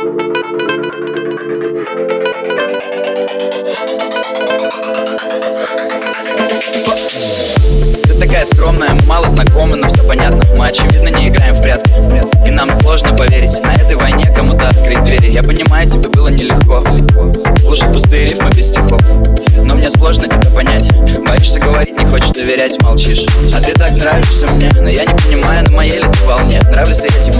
Ты такая скромная, мало знакома, но все понятно. Мы очевидно не играем в прятки. И нам сложно поверить, на этой войне кому-то открыть двери. Я понимаю, тебе было нелегко. Слушать пустые рифмы без стихов. Но мне сложно тебя понять. Боишься говорить, не хочешь доверять, молчишь. А ты так нравишься мне, но я не понимаю, на моей ли ты волне. Нравлюсь ли я тебе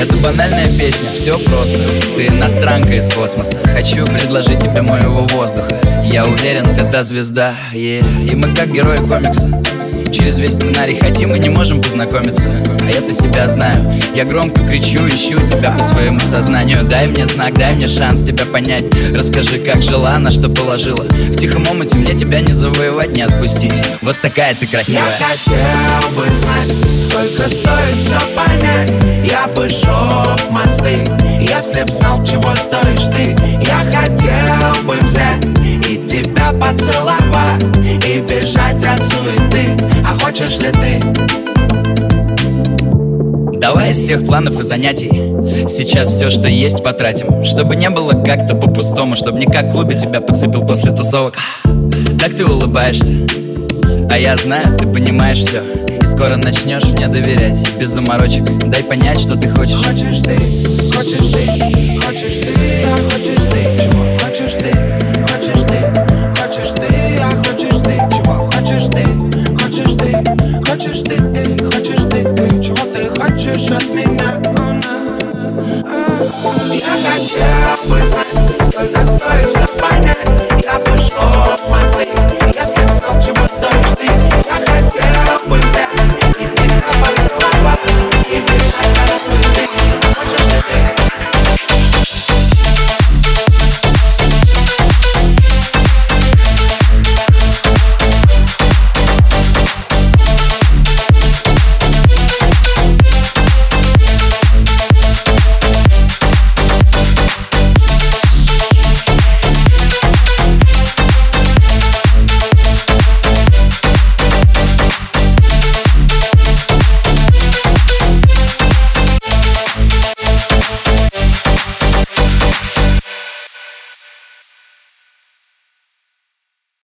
Это банальная песня, все просто. Ты иностранка из космоса. Хочу предложить тебе моего воздуха. Я уверен, ты та звезда yeah. И мы как герои комикса Через весь сценарий хотим и не можем познакомиться. А я-то себя знаю. Я громко кричу, ищу тебя по своему сознанию. Дай мне знак, дай мне шанс тебя понять. Расскажи, как жила, на что положила. В тихом омуте мне тебя не завоевать, не отпустить. Вот такая ты красивая. Я хотел бы знать, сколько стоит все понять. Я бы сжег мосты, если б знал, чего стоишь ты. Я хотел бы взять и тебя поцеловать хочешь ли ты? Давай из всех планов и занятий Сейчас все, что есть, потратим. Чтобы не было как-то по-пустому Чтобы не как в клубе тебя подцепил после тусовок. Так ты улыбаешься. А я знаю, ты понимаешь все И скоро начнешь мне доверять. Без заморочек Дай понять, что ты хочешь. Хочешь ты, хочешь ты, хочешь ты,